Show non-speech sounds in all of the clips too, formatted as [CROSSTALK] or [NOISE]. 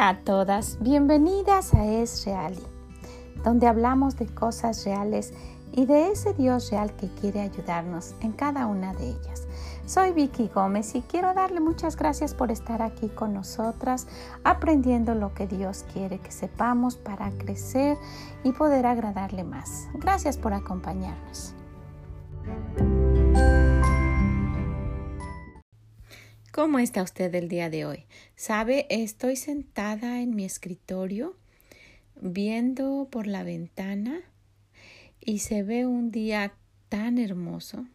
A todas, bienvenidas a Es Real, donde hablamos de cosas reales y de ese Dios real que quiere ayudarnos en cada una de ellas. Soy Vicky Gómez y quiero darle muchas gracias por estar aquí con nosotras, aprendiendo lo que Dios quiere que sepamos para crecer y poder agradarle más. Gracias por acompañarnos. ¿Cómo está usted el día de hoy? Sabe, estoy sentada en mi escritorio viendo por la ventana y se ve un día tan hermoso.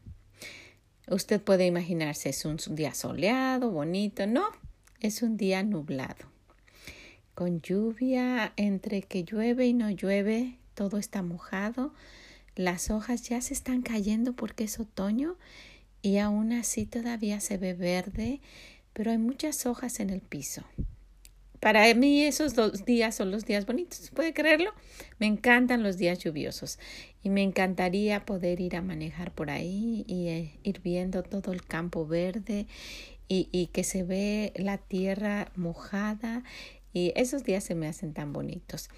Usted puede imaginarse, es un día soleado, bonito. No, es un día nublado. Con lluvia, entre que llueve y no llueve, todo está mojado. Las hojas ya se están cayendo porque es otoño y aún así todavía se ve verde, pero hay muchas hojas en el piso. Para mí esos dos días son los días bonitos, ¿puede creerlo? Me encantan los días lluviosos y me encantaría poder ir a manejar por ahí y eh, ir viendo todo el campo verde y, y que se ve la tierra mojada y esos días se me hacen tan bonitos.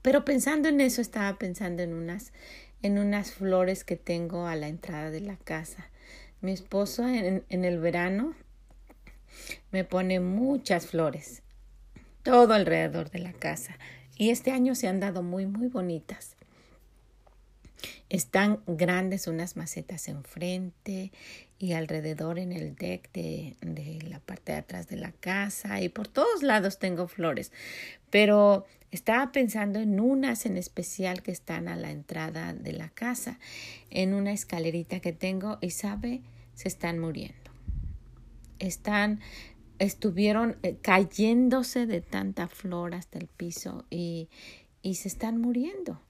Pero pensando en eso estaba pensando en unas en unas flores que tengo a la entrada de la casa. Mi esposo en, el verano me pone muchas flores, todo alrededor de la casa. Y este año se han dado muy, muy bonitas. Están grandes unas macetas enfrente y alrededor en el deck de, de, la parte de atrás de la casa y por todos lados tengo flores. Pero estaba pensando en unas en especial que están a la entrada de la casa, en una escalerita que tengo y sabe, se están muriendo. Están, estuvieron eh, cayéndose de tanta flor hasta el piso y, y se están muriendo.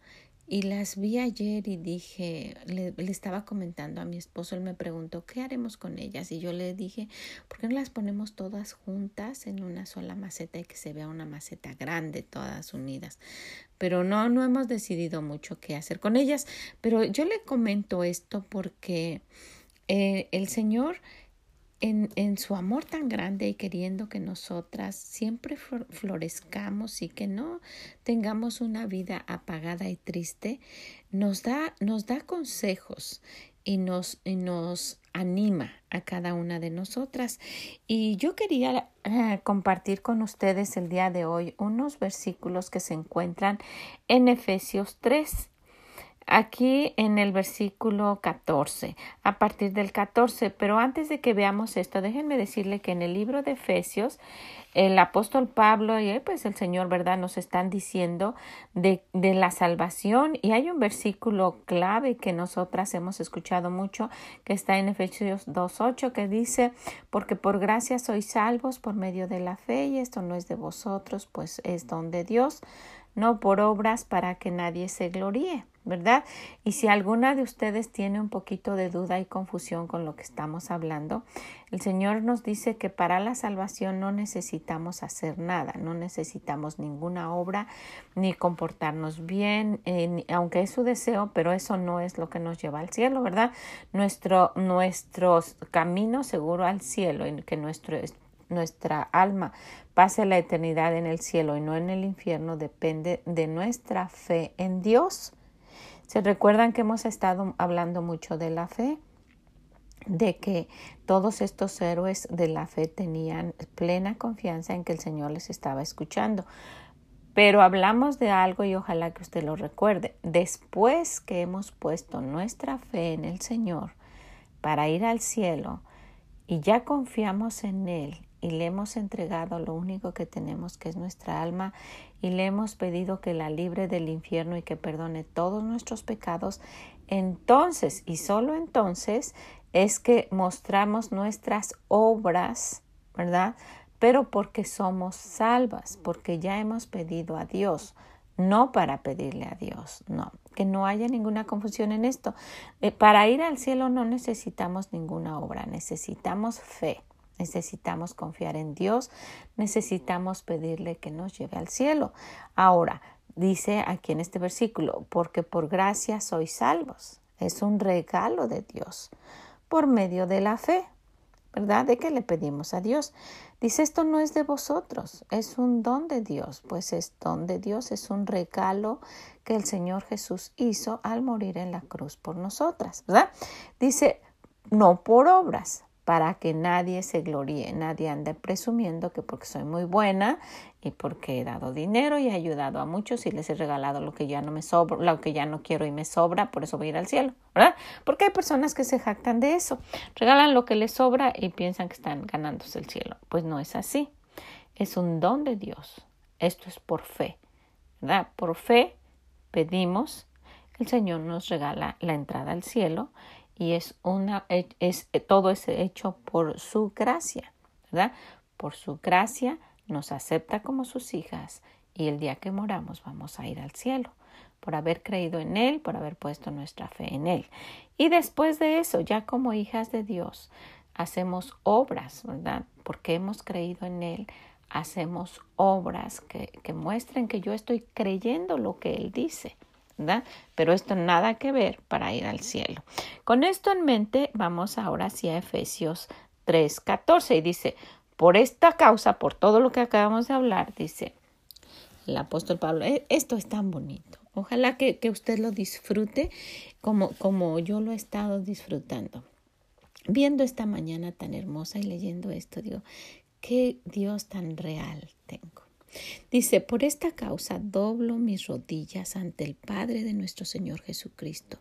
Y las vi ayer y dije, le, le, estaba comentando a mi esposo, él me preguntó, ¿qué haremos con ellas? Y yo le dije, ¿por qué no las ponemos todas juntas en una sola maceta y que se vea una maceta grande, todas unidas? Pero no, no hemos decidido mucho qué hacer con ellas. Pero yo le comento esto porque eh, el Señor, en, en, su amor tan grande y queriendo que nosotras siempre florezcamos y que no tengamos una vida apagada y triste, nos da, nos da consejos y nos, y nos anima a cada una de nosotras. Y yo quería eh, compartir con ustedes el día de hoy unos versículos que se encuentran en Efesios 3 aquí en el versículo 14, a partir del 14. Pero antes de que veamos esto, déjenme decirle que en el libro de Efesios, el apóstol Pablo y pues el Señor, ¿verdad?, nos están diciendo de, de la salvación y hay un versículo clave que nosotras hemos escuchado mucho, que está en Efesios 2.8, que dice, porque por gracia sois salvos por medio de la fe y esto no es de vosotros, pues es don de Dios, no por obras para que nadie se gloríe. ¿verdad? Y si alguna de ustedes tiene un poquito de duda y confusión con lo que estamos hablando, el Señor nos dice que para la salvación no necesitamos hacer nada, no necesitamos ninguna obra ni comportarnos bien, eh, aunque es su deseo, pero eso no es lo que nos lleva al cielo, ¿verdad? Nuestro, nuestro camino seguro al cielo, en que nuestro nuestra alma pase la eternidad en el cielo y no en el infierno depende de nuestra fe en Dios. Se recuerdan que hemos estado hablando mucho de la fe, de que todos estos héroes de la fe tenían plena confianza en que el Señor les estaba escuchando. Pero hablamos de algo y ojalá que usted lo recuerde. Después que hemos puesto nuestra fe en el Señor para ir al cielo y ya confiamos en Él y le hemos entregado lo único que tenemos, que es nuestra alma, y le hemos pedido que la libre del infierno y que perdone todos nuestros pecados, entonces y solo entonces es que mostramos nuestras obras, ¿verdad? Pero porque somos salvas, porque ya hemos pedido a Dios, no para pedirle a Dios, no, que no haya ninguna confusión en esto. Eh, para ir al cielo no necesitamos ninguna obra, necesitamos fe. Necesitamos confiar en Dios, necesitamos pedirle que nos lleve al cielo. Ahora, dice aquí en este versículo, porque por gracia sois salvos. Es un regalo de Dios por medio de la fe. ¿verdad? ¿De qué le pedimos a Dios? Dice, esto no es de vosotros, es un don de Dios, pues es don de Dios, es un regalo que el Señor Jesús hizo al morir en la cruz por nosotras, ¿verdad? Dice, no por obras, para que nadie se gloríe, nadie ande presumiendo que porque soy muy buena y porque he dado dinero y he ayudado a muchos y les he regalado lo que ya no me sobra, lo que ya no quiero y me sobra, por eso voy a ir al cielo, ¿verdad? Porque hay personas que se jactan de eso, regalan lo que les sobra y piensan que están ganándose el cielo. Pues no es así. Es un don de Dios. Esto es por fe, ¿verdad? Por fe pedimos, el Señor nos regala la entrada al cielo y es una es todo es hecho por su gracia, ¿verdad? Por su gracia nos acepta como sus hijas y el día que moramos vamos a ir al cielo por haber creído en Él, por haber puesto nuestra fe en Él. Y después de eso, ya como hijas de Dios, hacemos obras, ¿verdad? Porque hemos creído en Él, hacemos obras que, que muestren que yo estoy creyendo lo que Él dice. Pero esto nada que ver para ir al cielo. Con esto en mente, vamos ahora hacia Efesios 3:14 y dice, por esta causa, por todo lo que acabamos de hablar, dice el apóstol Pablo, e, esto es tan bonito. Ojalá que, que usted lo disfrute como, como yo lo he estado disfrutando. Viendo esta mañana tan hermosa y leyendo esto, digo, qué Dios tan real tengo. Dice, por esta causa doblo mis rodillas ante el Padre de nuestro Señor Jesucristo,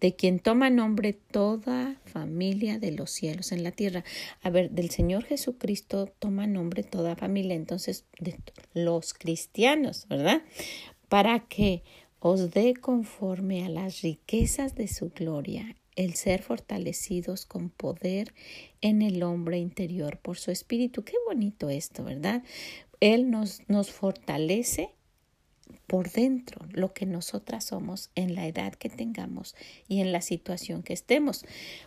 de quien toma nombre toda familia de los cielos en la tierra. A ver, del Señor Jesucristo toma nombre toda familia, entonces de los cristianos, ¿verdad? Para que os dé conforme a las riquezas de su gloria el ser fortalecidos con poder en el hombre interior por su espíritu. Qué bonito esto, ¿verdad? Él nos, nos fortalece por dentro lo que nosotras somos en la edad que tengamos y en la situación que estemos,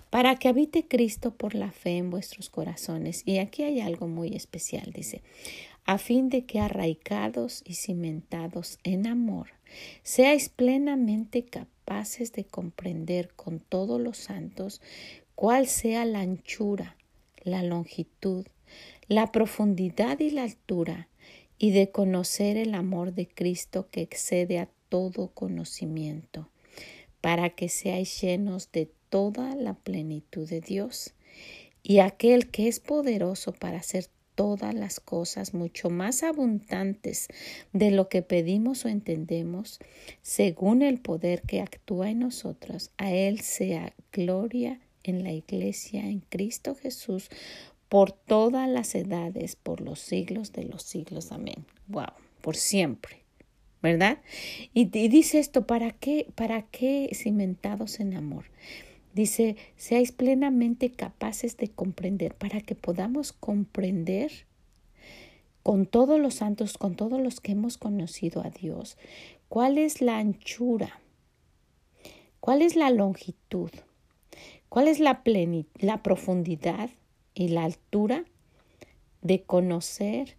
para que habite Cristo por la fe en vuestros corazones. Y aquí hay algo muy especial, dice, a fin de que arraigados y cimentados en amor, seáis plenamente capaces de comprender con todos los santos cuál sea la anchura, la longitud, la profundidad y la altura, y de conocer el amor de Cristo que excede a todo conocimiento, para que seáis llenos de toda la plenitud de Dios. Y aquel que es poderoso para hacer todas las cosas mucho más abundantes de lo que pedimos o entendemos, según el poder que actúa en nosotros, a Él sea gloria en la Iglesia, en Cristo Jesús, por todas las edades, por los siglos de los siglos. Amén. Wow, por siempre. ¿Verdad? Y, dice esto, ¿para qué, ¿para qué cimentados en amor? Dice, seáis plenamente capaces de comprender, para que podamos comprender con todos los santos, con todos los que hemos conocido a Dios, cuál es la anchura, cuál es la longitud, cuál es la, la profundidad y la altura de conocer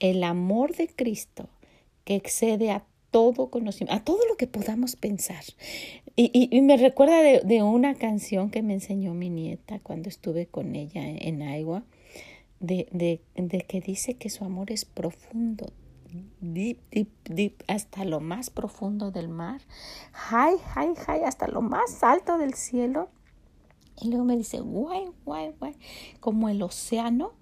el amor de Cristo que excede a todo conocimiento, a todo lo que podamos pensar. Y, y, me recuerda de, una canción que me enseñó mi nieta cuando estuve con ella en Agua, de, de, de que dice que su amor es profundo, deep, deep, deep, hasta lo más profundo del mar, high, high, high, hasta lo más alto del cielo y luego me dice, guay, guay, guay, como el océano.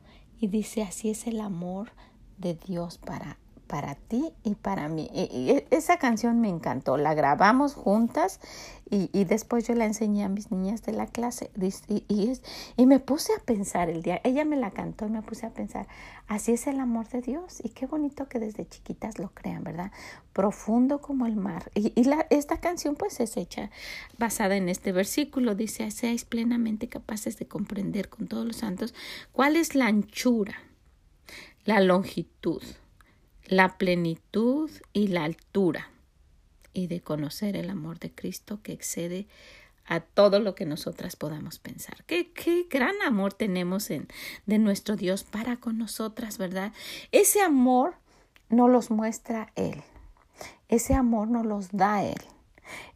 Y dice, así es el amor de Dios para para ti y para mí. Y, esa canción me encantó, la grabamos juntas y, y, después yo la enseñé a mis niñas de la clase y, y, y, me puse a pensar el día, ella me la cantó y me puse a pensar, así es el amor de Dios y qué bonito que desde chiquitas lo crean, ¿verdad? Profundo como el mar. Y, la, esta canción pues es hecha basada en este versículo, dice, seáis plenamente capaces de comprender con todos los santos cuál es la anchura, la longitud la plenitud y la altura y de conocer el amor de Cristo que excede a todo lo que nosotras podamos pensar. Qué, qué gran amor tenemos en, de nuestro Dios para con nosotras, ¿verdad? Ese amor no los muestra Él. Ese amor no los da Él.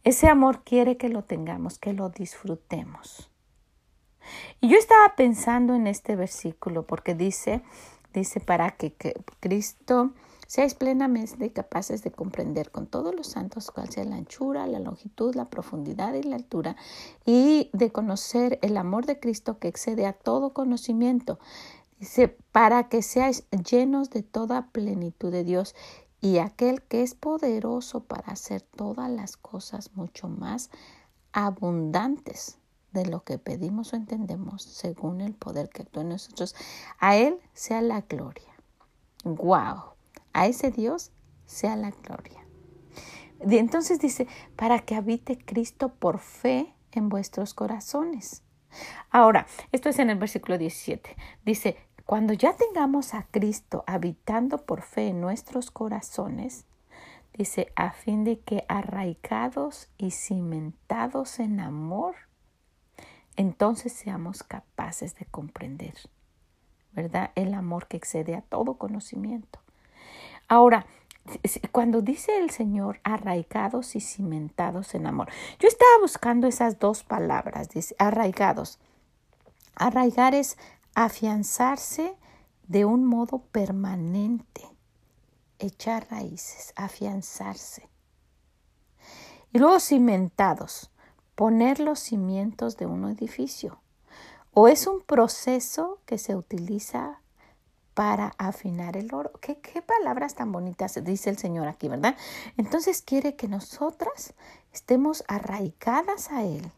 Ese amor quiere que lo tengamos, que lo disfrutemos. Y yo estaba pensando en este versículo porque dice, dice, para que, que Cristo seáis plenamente capaces de comprender con todos los santos cuál sea la anchura, la longitud, la profundidad y la altura, y de conocer el amor de Cristo que excede a todo conocimiento. Dice, para que seáis llenos de toda plenitud de Dios y aquel que es poderoso para hacer todas las cosas mucho más abundantes de lo que pedimos o entendemos según el poder que actúa en nosotros. A Él sea la gloria. ¡Wow! A ese Dios sea la gloria. Y entonces dice, para que habite Cristo por fe en vuestros corazones. Ahora, esto es en el versículo 17. Dice, cuando ya tengamos a Cristo habitando por fe en nuestros corazones, dice, a fin de que arraigados y cimentados en amor, entonces seamos capaces de comprender, ¿verdad? El amor que excede a todo conocimiento. Ahora, cuando dice el Señor arraigados y cimentados en amor, yo estaba buscando esas dos palabras, dice arraigados. Arraigar es afianzarse de un modo permanente, echar raíces, afianzarse. Y luego cimentados, poner los cimientos de un edificio. O es un proceso que se utiliza para afinar el oro. ¿Qué, qué palabras tan bonitas dice el Señor aquí, ¿verdad? Entonces quiere que nosotras estemos arraigadas a Él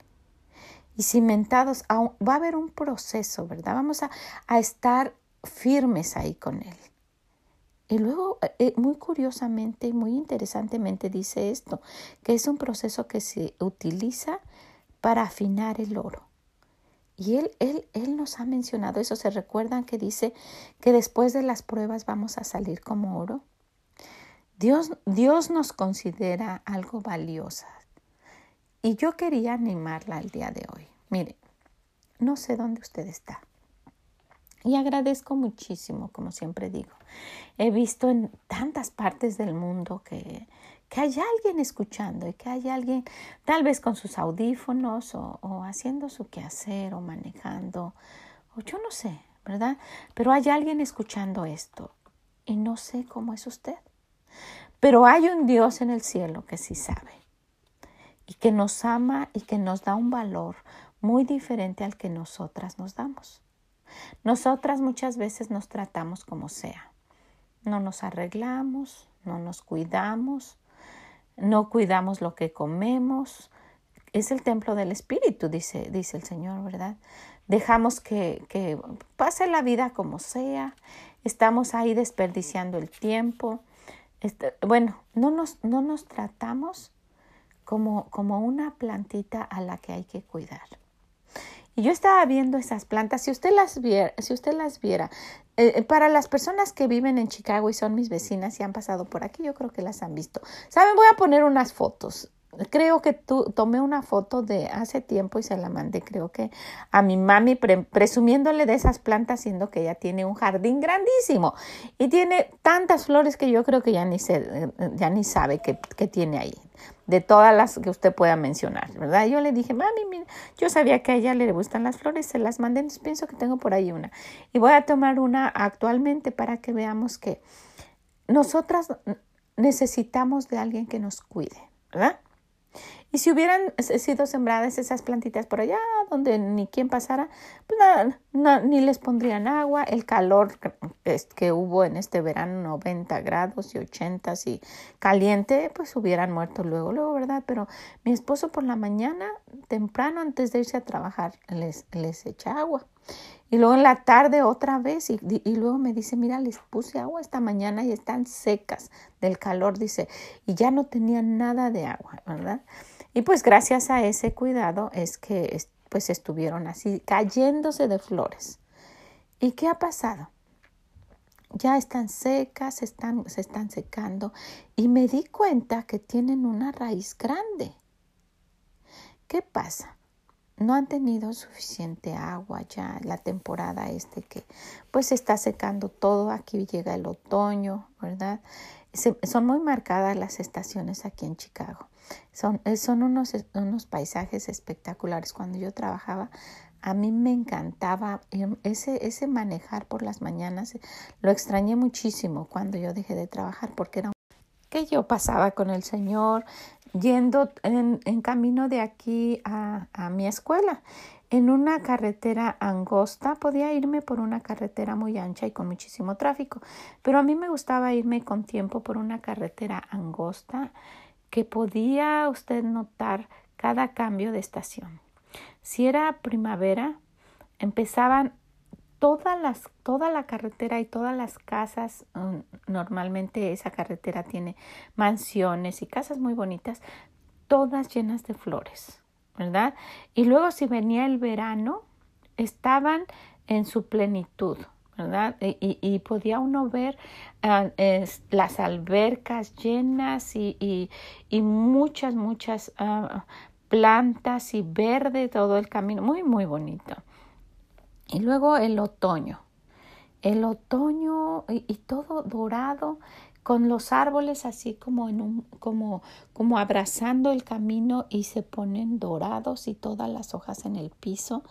y cimentados. Va a haber un proceso, ¿verdad? Vamos a, a estar firmes ahí con Él. Y luego, eh, muy curiosamente y muy interesantemente dice esto, que es un proceso que se utiliza para afinar el oro. Y él, él, él nos ha mencionado eso. ¿Se recuerdan que dice que después de las pruebas vamos a salir como oro? Dios, Dios nos considera algo valiosa. Y yo quería animarla el día de hoy. Mire, no sé dónde usted está. Y agradezco muchísimo, como siempre digo. He visto en tantas partes del mundo que, que hay alguien escuchando y que hay alguien tal vez con sus audífonos o, o, haciendo su quehacer o manejando o yo no sé, ¿verdad? Pero hay alguien escuchando esto y no sé cómo es usted. Pero hay un Dios en el cielo que sí sabe y que nos ama y que nos da un valor muy diferente al que nosotras nos damos. Nosotras muchas veces nos tratamos como sea. No nos arreglamos, no nos cuidamos, no cuidamos lo que comemos. Es el templo del Espíritu, dice, dice el Señor, ¿verdad? Dejamos que, que pase la vida como sea, estamos ahí desperdiciando el tiempo. Este, bueno, no nos, no nos tratamos como, como una plantita a la que hay que cuidar. Y yo estaba viendo esas plantas, si usted las viera, si usted las viera, eh, eh, para las personas que viven en Chicago y son mis vecinas y han pasado por aquí, yo creo que las han visto. Saben, voy a poner unas fotos. Creo que tú tomé una foto de hace tiempo y se la mandé, creo que a mi mami, presumiéndole de esas plantas, siendo que ella tiene un jardín grandísimo y tiene tantas flores que yo creo que ya ni, se, ya ni sabe que, que tiene ahí de todas las que usted pueda mencionar, ¿verdad? Yo le dije, mami, mira, yo sabía que a ella le gustan las flores, se las mandé, entonces pienso que tengo por ahí una. Y voy a tomar una actualmente para que veamos que nosotras necesitamos de alguien que nos cuide, ¿verdad? Y si hubieran sido sembradas esas plantitas por allá donde ni quien pasara, pues nada, ni les pondrían agua. El calor que, hubo en este verano, 90 grados y 80 y caliente, pues hubieran muerto luego, luego, ¿verdad? Pero mi esposo por la mañana, temprano, antes de irse a trabajar, les, les echa agua. Y luego en la tarde otra vez y, y, luego me dice, mira, les puse agua esta mañana y están secas del calor, dice, y ya no tenían nada de agua, ¿verdad? Y pues gracias a ese cuidado es que pues estuvieron así cayéndose de flores. ¿Y qué ha pasado? Ya están secas, están, se están secando y me di cuenta que tienen una raíz grande. ¿Qué pasa? No han tenido suficiente agua ya la temporada este que pues está secando todo. Aquí llega el otoño, ¿verdad? son muy marcadas las estaciones aquí en Chicago. Son, eh, son unos, unos paisajes espectaculares. Cuando yo trabajaba A mí me encantaba ese, ese manejar por las mañanas. Lo extrañé muchísimo cuando yo dejé de trabajar porque era que yo pasaba con el Señor yendo en, en camino de aquí a, a mi escuela en una carretera angosta, podía irme por una carretera muy ancha y con muchísimo tráfico, pero a mí me gustaba irme con tiempo por una carretera angosta que podía usted notar cada cambio de estación. Si era primavera, empezaban todas las, toda la carretera y todas las casas, mm, normalmente esa carretera tiene mansiones y casas muy bonitas, todas llenas de flores ¿verdad? Y luego si venía el verano, estaban en su plenitud, Y, podía uno ver ah, las albercas llenas y, y, y muchas, muchas ah, plantas y verde todo el camino, muy, muy bonito. Y luego el otoño, el otoño y todo dorado con los árboles así como en un como como abrazando el camino y se ponen dorados y todas las hojas en el piso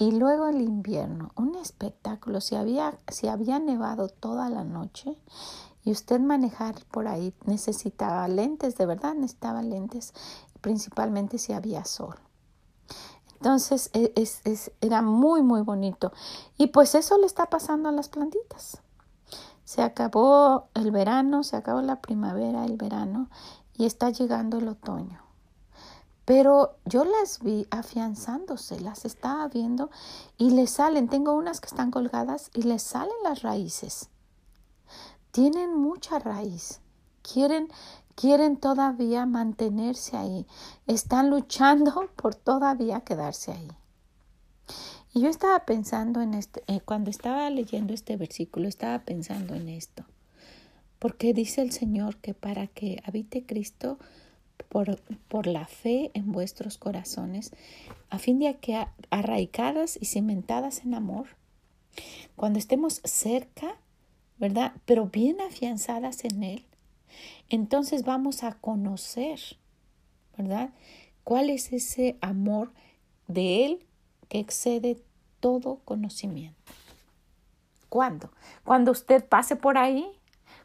y luego el invierno un espectáculo. Si había si había nevado toda la noche y usted manejar por ahí necesitaba lentes de verdad necesitaba lentes principalmente si había sol. Entonces e, es, es, era muy muy bonito. Y pues eso le está pasando a las plantitas. Se acabó el verano, se acabó la primavera, el verano y está llegando el otoño. Pero yo las vi afianzándose, las estaba viendo y le salen, tengo unas que están colgadas y les salen las raíces. Tienen mucha raíz. Quieren quieren todavía mantenerse ahí. Están luchando [LAUGHS] por todavía quedarse ahí. Y yo estaba pensando en este, eh, cuando estaba leyendo este versículo, estaba pensando en esto. Porque dice el Señor que para que habite Cristo por, por la fe en vuestros corazones, a fin de que arraigadas y cimentadas en amor, cuando estemos cerca, ¿verdad? Pero bien afianzadas en Él, entonces vamos a conocer, ¿verdad? ¿Cuál es ese amor de Él que excede todo conocimiento. ¿Cuándo? Cuando usted pase por ahí,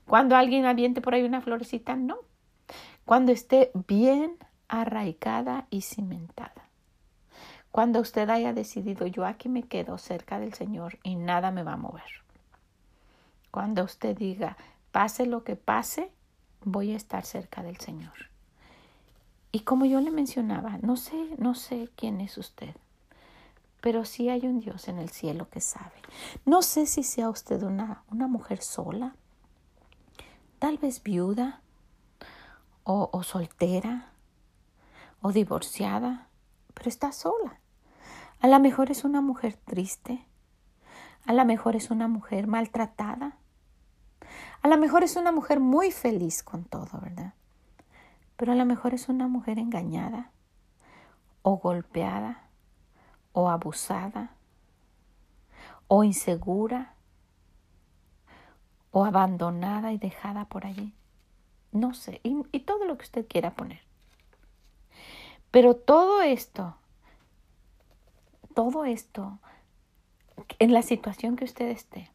cuando alguien aviente por ahí una florecita, no. Cuando esté bien arraigada y cimentada. Cuando usted haya decidido, yo aquí me quedo cerca del Señor y nada me va a mover. Cuando usted diga, pase lo que pase, voy a estar cerca del Señor. Y como yo le mencionaba, no sé, no sé quién es usted pero sí hay un Dios en el cielo que sabe. No sé si sea usted una, una mujer sola, tal vez viuda o, soltera o divorciada, pero está sola. A lo mejor es una mujer triste, a lo mejor es una mujer maltratada, a lo mejor es una mujer muy feliz con todo, ¿verdad? Pero a lo mejor es una mujer engañada o golpeada o abusada o insegura o abandonada y dejada por allí. No sé, y, todo lo que usted quiera poner. Pero todo esto, todo esto, en la situación que usted esté,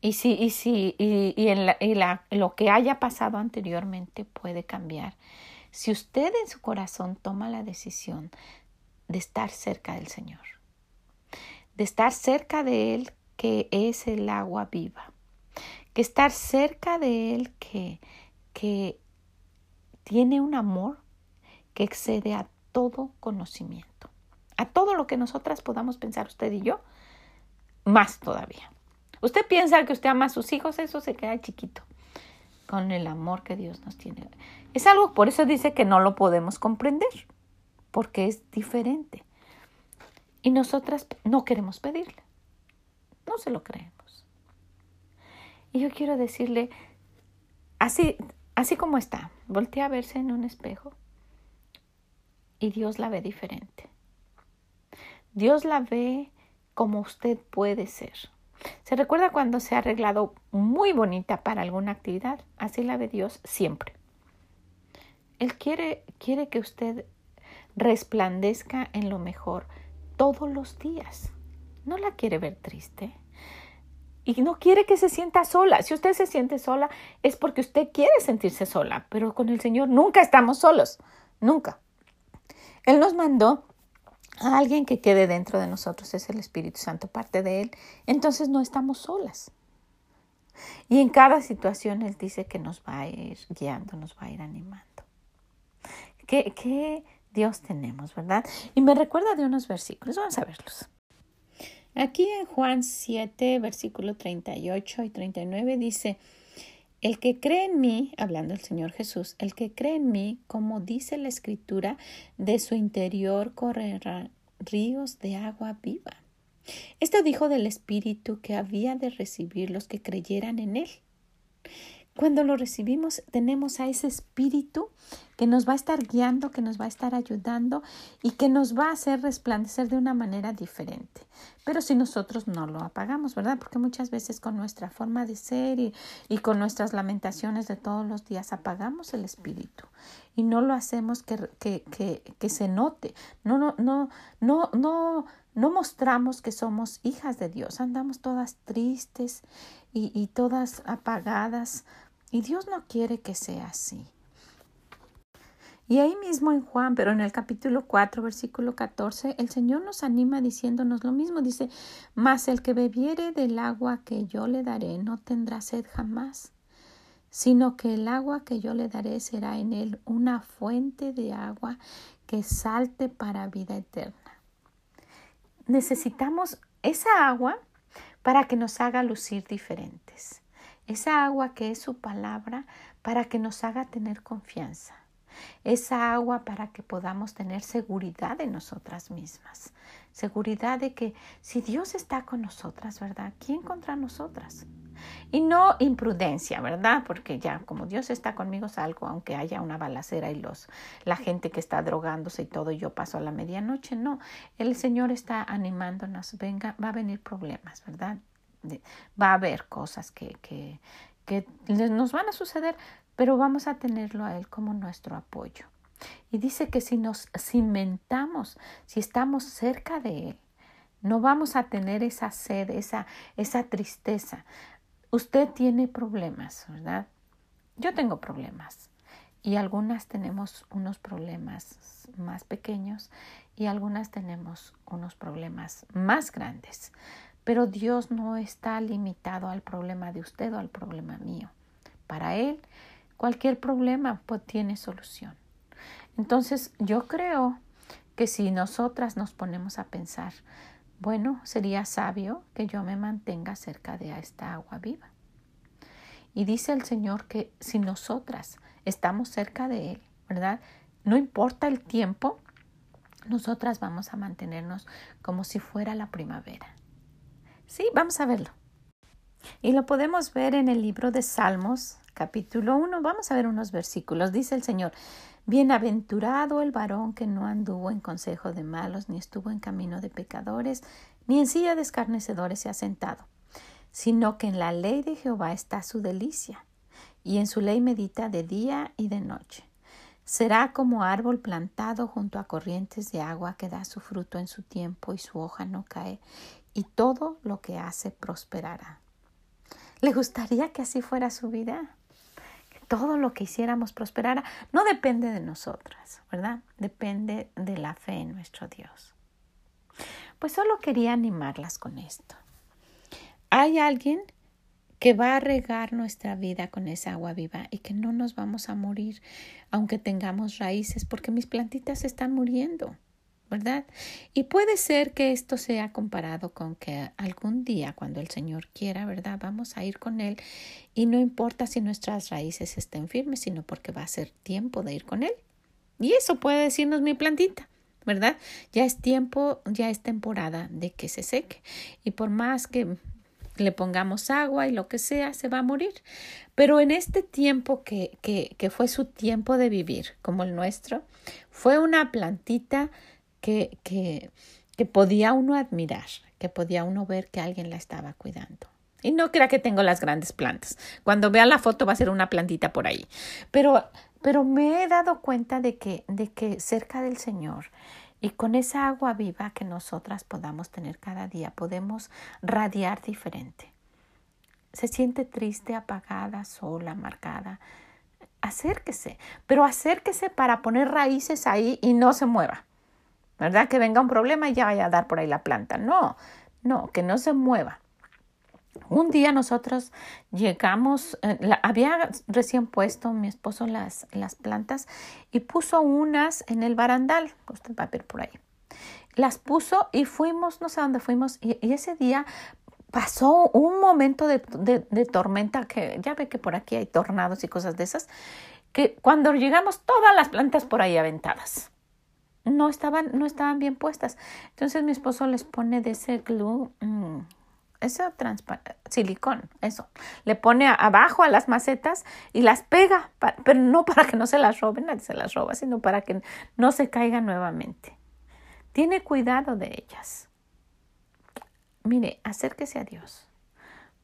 y si, y si, y, y en la, y la, lo que haya pasado anteriormente puede cambiar. Si usted en su corazón toma la decisión de estar cerca del Señor, de estar cerca de Él que es el agua viva, que estar cerca de Él que, que tiene un amor que excede a todo conocimiento, a todo lo que nosotras podamos pensar usted y yo, más todavía. Usted piensa que usted ama a sus hijos, eso se queda chiquito con el amor que Dios nos tiene. Es algo, por eso dice que no lo podemos comprender porque es diferente. Y nosotras no queremos pedirle. No se lo creemos. Y yo quiero decirle, así, así como está, voltea a verse en un espejo y Dios la ve diferente. Dios la ve como usted puede ser. ¿Se recuerda cuando se ha arreglado muy bonita para alguna actividad? Así la ve Dios siempre. Él quiere, quiere que usted resplandezca en lo mejor todos los días. No la quiere ver triste. Y no quiere que se sienta sola. Si usted se siente sola, es porque usted quiere sentirse sola. Pero con el Señor nunca estamos solos. Nunca. Él nos mandó a alguien que quede dentro de nosotros. Es el Espíritu Santo, parte de Él. Entonces no estamos solas. Y en cada situación Él dice que nos va a ir guiando, nos va a ir animando. ¿Qué, qué Dios tenemos, verdad? Y me recuerda de unos versículos. Vamos a verlos. Aquí en Juan 7, versículo 38 y 39 dice, el que cree en mí, hablando el Señor Jesús, el que cree en mí, como dice la Escritura, de su interior correrán ríos de agua viva. Esto dijo del Espíritu que había de recibir los que creyeran en Él. Cuando lo recibimos, tenemos a ese Espíritu que nos va a estar guiando, que nos va a estar ayudando y que nos va a hacer resplandecer de una manera diferente. Pero si nosotros no lo apagamos, ¿verdad? Porque muchas veces con nuestra forma de ser y, y con nuestras lamentaciones de todos los días apagamos el Espíritu y no lo hacemos que, que, que, que se note. No, no, no, no, no no mostramos que somos hijas de Dios, andamos todas tristes y, y, todas apagadas y Dios no quiere que sea así. Y ahí mismo en Juan, pero en el capítulo 4, versículo 14, el Señor nos anima diciéndonos lo mismo. Dice, mas el que bebiere del agua que yo le daré no tendrá sed jamás, sino que el agua que yo le daré será en él una fuente de agua que salte para vida eterna. Necesitamos esa agua para que nos haga lucir diferentes esa agua que es su palabra para que nos haga tener confianza, esa agua para que podamos tener seguridad en nosotras mismas, seguridad de que si Dios está con nosotras, ¿verdad? ¿Quién contra nosotras? Y no imprudencia, ¿verdad? Porque ya como Dios está conmigo salgo, aunque haya una balacera y los la gente que está drogándose y todo, y yo paso a la medianoche, no. El Señor está animándonos, venga, va a venir problemas, ¿verdad? Va a haber cosas que, que, que nos van a suceder, pero vamos a tenerlo a Él como nuestro apoyo. Y dice que si nos cimentamos, si estamos cerca de Él, no vamos a tener esa sed, esa, esa tristeza. Usted tiene problemas, ¿verdad? Yo tengo problemas y algunas tenemos unos problemas más pequeños y algunas tenemos unos problemas más grandes. Pero Dios no está limitado al problema de usted o al problema mío. Para Él, cualquier problema pues, tiene solución. Entonces, yo creo que si nosotras nos ponemos a pensar, bueno, sería sabio que yo me mantenga cerca de esta agua viva. Y dice el Señor que si nosotras estamos cerca de Él, ¿verdad? No importa el tiempo, nosotras vamos a mantenernos como si fuera la primavera. Sí, vamos a verlo. Y lo podemos ver en el libro de Salmos, capítulo 1. Vamos a ver unos versículos. Dice el Señor, Bienaventurado el varón que no anduvo en consejo de malos, ni estuvo en camino de pecadores, ni en silla de escarnecedores se ha sentado, sino que en la ley de Jehová está su delicia, y en su ley medita de día y de noche. Será como árbol plantado junto a corrientes de agua que da su fruto en su tiempo y su hoja no cae, y todo lo que hace prosperará. ¿Le gustaría que así fuera su vida? Que todo lo que hiciéramos prosperara. No depende de nosotras, ¿verdad? Depende de la fe en nuestro Dios. Pues solo quería animarlas con esto. Hay alguien que va a regar nuestra vida con esa agua viva y que no nos vamos a morir aunque tengamos raíces porque mis plantitas están muriendo. ¿Verdad? Y puede ser que esto sea comparado con que algún día, cuando el Señor quiera, ¿verdad? Vamos a ir con Él y no importa si nuestras raíces estén firmes, sino porque va a ser tiempo de ir con Él. Y eso puede decirnos mi plantita, ¿verdad? Ya es tiempo, ya es temporada de que se seque. Y por más que le pongamos agua y lo que sea, se va a morir. Pero en este tiempo que, que, que fue su tiempo de vivir, como el nuestro, fue una plantita que, que, que podía uno admirar, que podía uno ver que alguien la estaba cuidando. Y no crea que tengo las grandes plantas. Cuando vea la foto va a ser una plantita por ahí. Pero, pero me he dado cuenta de que, de que cerca del Señor Y con esa agua viva que nosotras podamos tener cada día, podemos radiar diferente. Se siente triste, apagada, sola, marcada. Acérquese, pero acérquese para poner raíces ahí y no se mueva. ¿Verdad? Que venga un problema y ya vaya a dar por ahí la planta. No, no, que no se mueva. Un día nosotros llegamos, eh, había recién puesto mi esposo las, las plantas y puso unas en el barandal, usted va a ver por ahí. Las puso y fuimos, no sé dónde fuimos, y, ese día pasó un momento de, de, tormenta, que ya ve que por aquí hay tornados y cosas de esas, que cuando llegamos todas las plantas por ahí aventadas. No estaban, no estaban bien puestas. Entonces mi esposo les pone de ese glue, mm, ese silicón, eso. Le pone abajo a las macetas y las pega, pero no para que no se las roben, nadie se las roba, sino para que no se caigan nuevamente. Tiene cuidado de ellas. Mire, acérquese a Dios.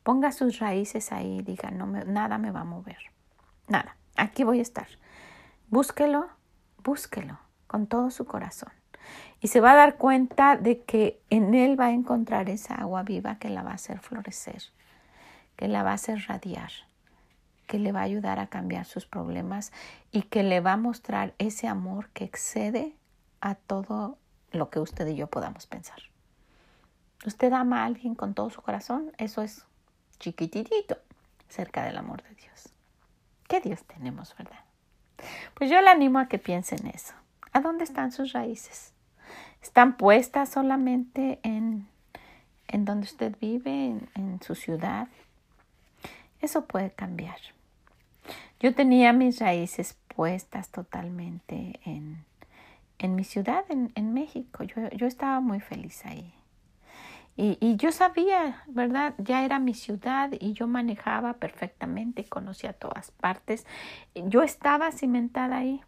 Ponga sus raíces ahí y diga, no nada me va a mover. Nada, aquí voy a estar. Búsquelo, búsquelo con todo su corazón y se va a dar cuenta de que en él va a encontrar esa agua viva que la va a hacer florecer, que la va a hacer radiar, que le va a ayudar a cambiar sus problemas y que le va a mostrar ese amor que excede a todo lo que usted y yo podamos pensar. Usted ama a alguien con todo su corazón, eso es chiquititito cerca del amor de Dios. ¿Qué Dios tenemos, verdad? Pues yo le animo a que piense en eso. ¿A dónde están sus raíces? están puestas solamente en, en donde usted vive, en, su ciudad. Eso puede cambiar. Yo tenía mis raíces puestas totalmente en, en mi ciudad, en, en México. Yo, yo, estaba muy feliz ahí. Y, y, yo sabía, ¿verdad? Ya era mi ciudad y yo manejaba perfectamente, conocía todas partes. Yo estaba cimentada ahí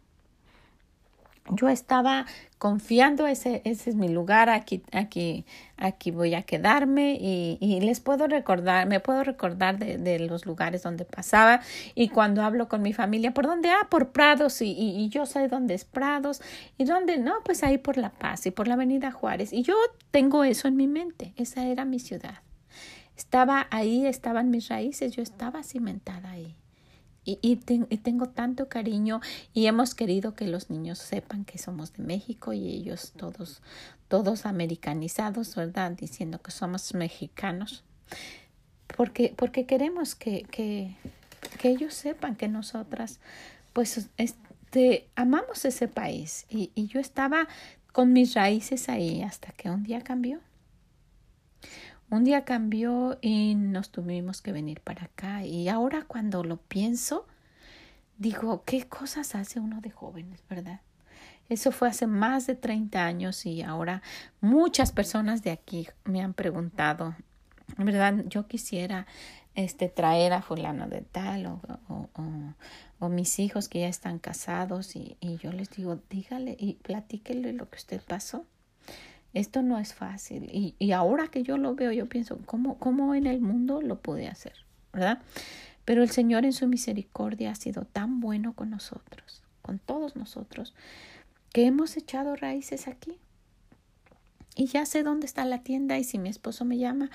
yo estaba confiando, ese, ese es mi lugar, aquí, aquí, aquí voy a quedarme y, y les puedo recordar, me puedo recordar de, de, los lugares donde pasaba y cuando hablo con mi familia, ¿por dónde? Ah, por Prados y, y, y yo sé dónde es Prados y dónde, no, pues ahí por La Paz y por la Avenida Juárez y yo tengo eso en mi mente, esa era mi ciudad. Estaba ahí, estaban mis raíces, yo estaba cimentada ahí. Y, tengo tanto cariño y hemos querido que los niños sepan que somos de México y ellos todos, todos americanizados, ¿verdad? Diciendo que somos mexicanos. Porque, porque queremos que, que, que ellos sepan que nosotras, pues, este, amamos ese país. Y, y yo estaba con mis raíces ahí hasta que un día cambió. Un día cambió y nos tuvimos que venir para acá. Y ahora cuando lo pienso, digo, ¿qué cosas hace uno de jóvenes, verdad? Eso fue hace más de 30 años y ahora muchas personas de aquí me han preguntado, ¿verdad? Yo quisiera este, traer a fulano de tal o, o, o, mis hijos que ya están casados y, y yo les digo, dígale y platíquele lo que usted pasó. Esto no es fácil. Y, y ahora que yo lo veo, yo pienso, ¿cómo, ¿cómo en el mundo lo pude hacer? ¿Verdad? Pero el Señor en su misericordia ha sido tan bueno con nosotros, con todos nosotros, que hemos echado raíces aquí. Y ya sé dónde está la tienda y si mi esposo me llama,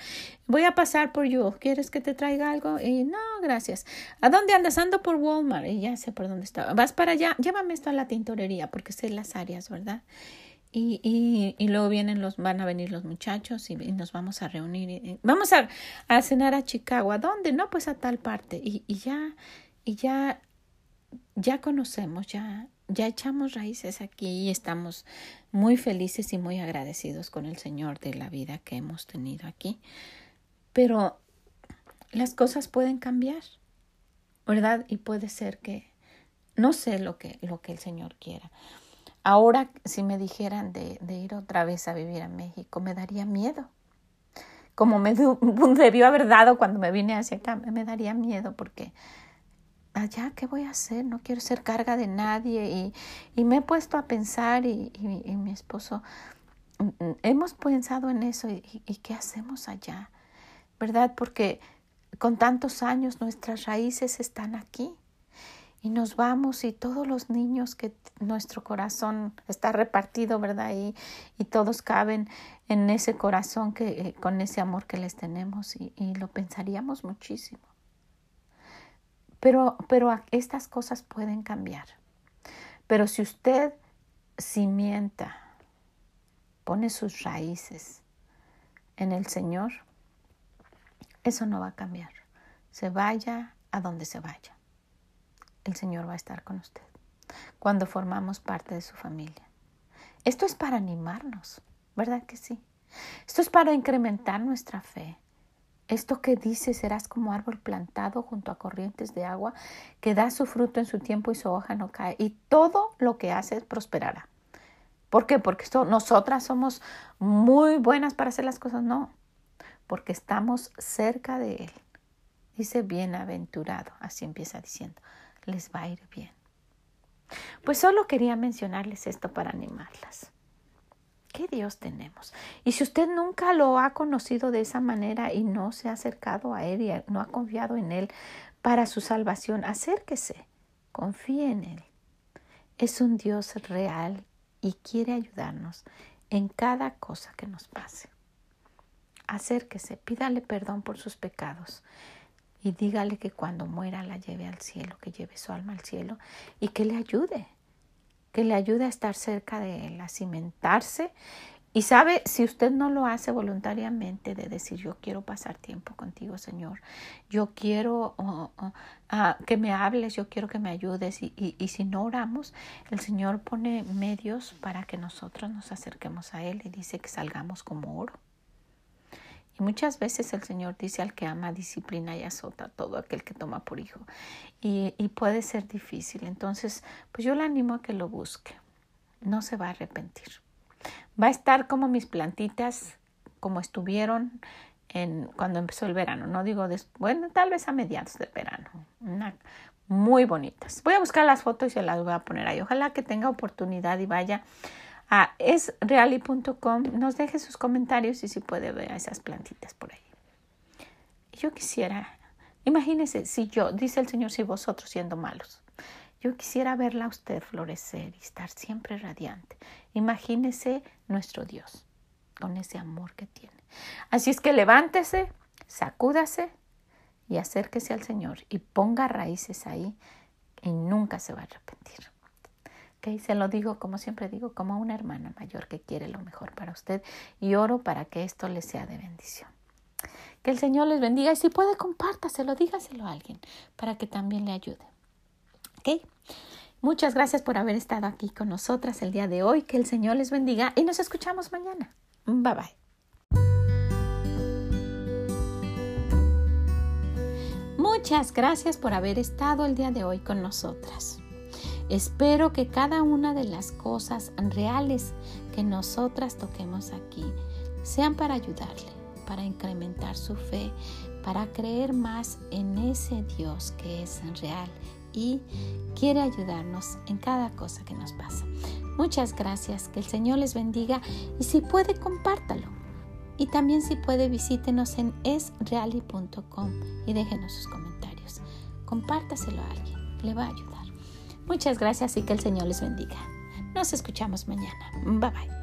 voy a pasar por yo. ¿Quieres que te traiga algo? Y no, gracias. ¿A dónde andas? Ando por Walmart. Y ya sé por dónde está. Vas para allá. Llévame esto a la tintorería porque sé las áreas, ¿verdad? Y, y, y, luego vienen los, van a venir los muchachos y, nos vamos a reunir. Vamos a, cenar a Chicago. ¿A dónde? No, pues a tal parte. Y, y ya, y ya, ya conocemos, ya, ya echamos raíces aquí y estamos muy felices y muy agradecidos con el Señor de la vida que hemos tenido aquí. Pero las cosas pueden cambiar, ¿verdad? Y puede ser que no sé lo que, lo que el Señor quiera. Ahora, si me dijeran de, ir otra vez a vivir a México, me daría miedo. Como me [LAUGHS] debió haber dado cuando me vine hacia acá, me daría miedo porque allá, ¿qué voy a hacer? No quiero ser carga de nadie. Y, me he puesto a pensar y, y, mi esposo, mm, mm, hemos pensado en eso y qué hacemos allá, ¿verdad? Porque con tantos años nuestras raíces están aquí y nos vamos y todos los niños que nuestro corazón está repartido, ¿verdad? Y, y todos caben en ese corazón que eh, con ese amor que les tenemos y, y lo pensaríamos muchísimo. Pero, pero estas cosas pueden cambiar. Pero si usted cimienta, pone sus raíces en el Señor, eso no va a cambiar. Se vaya a donde se vaya el Señor va a estar con usted cuando formamos parte de su familia. Esto es para animarnos, ¿verdad que sí? Esto es para incrementar nuestra fe. Esto que dice serás como árbol plantado junto a corrientes de agua, que da su fruto en su tiempo y su hoja no cae, y todo lo que hace prosperará. ¿Por qué? Porque esto, nosotras somos muy buenas para hacer las cosas. No, porque estamos cerca de Él. Dice bienaventurado, así empieza diciendo les va a ir bien. Pues solo quería mencionarles esto para animarlas. ¿Qué Dios tenemos? Y si usted nunca lo ha conocido de esa manera y no se ha acercado a Él y no ha confiado en Él para su salvación, acérquese, confíe en Él. Es un Dios real y quiere ayudarnos en cada cosa que nos pase. Acérquese, pídale perdón por sus pecados y dígale que cuando muera la lleve al cielo, que lleve su alma al cielo y que le ayude, que le ayude a estar cerca de él, a cimentarse. Y sabe, si usted no lo hace voluntariamente de decir, yo quiero pasar tiempo contigo, Señor, yo quiero oh, oh, ah, que me hables, yo quiero que me ayudes, y, y si no oramos, el Señor pone medios para que nosotros nos acerquemos a Él y dice que salgamos como oro. Y muchas veces el Señor dice al que ama, disciplina y azota todo aquel que toma por hijo. Y, y puede ser difícil. Entonces, pues yo le animo a que lo busque. No se va a arrepentir. Va a estar como mis plantitas, como estuvieron en, cuando empezó el verano. No digo, bueno, tal vez a mediados del verano. muy bonitas. Voy a buscar las fotos y se las voy a poner ahí. Ojalá que tenga oportunidad y vaya a esreali.com. Nos deje sus comentarios y si puede ver esas plantitas por ahí. Yo quisiera, imagínese si yo, dice el Señor, si vosotros siendo malos, yo quisiera verla a usted florecer y estar siempre radiante. Imagínese nuestro Dios con ese amor que tiene. Así es que levántese, sacúdase y acérquese al Señor y ponga raíces ahí y nunca se va a arrepentir. Se lo digo, como siempre digo, como una hermana mayor que quiere lo mejor para usted y oro para que esto le sea de bendición. Que el Señor les bendiga y si puede compártaselo, dígaselo a alguien para que también le ayude. ¿Ok? Muchas gracias por haber estado aquí con nosotras el día de hoy. Que el Señor les bendiga y nos escuchamos mañana. Bye bye. Muchas gracias por haber estado el día de hoy con nosotras. Espero que cada una de las cosas reales que nosotras toquemos aquí sean para ayudarle, para incrementar su fe, para creer más en ese Dios que es real y quiere ayudarnos en cada cosa que nos pasa. Muchas gracias, que el Señor les bendiga y si puede compártalo. Y también si puede visítenos en esreali.com y déjenos sus comentarios. Compártaselo a alguien, le va a ayudar. Muchas gracias y que el Señor les bendiga. Nos escuchamos mañana. Bye bye.